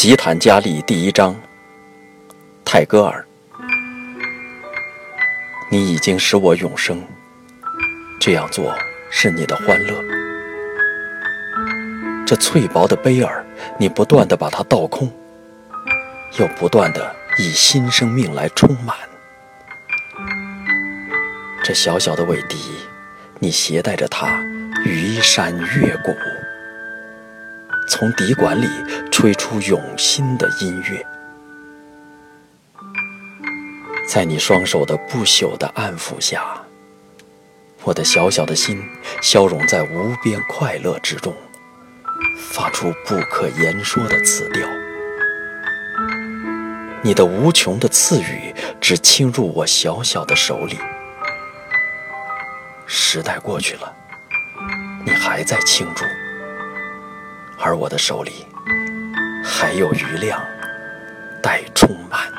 吉坦加利第一章，泰戈尔。你已经使我永生，这样做是你的欢乐。这脆薄的杯儿，你不断地把它倒空，又不断地以新生命来充满。这小小的尾笛，你携带着它于山越谷。从笛管里吹出永新的音乐，在你双手的不朽的安抚下，我的小小的心消融在无边快乐之中，发出不可言说的词调。你的无穷的赐予只倾入我小小的手里。时代过去了，你还在庆祝。而我的手里还有余量待充满。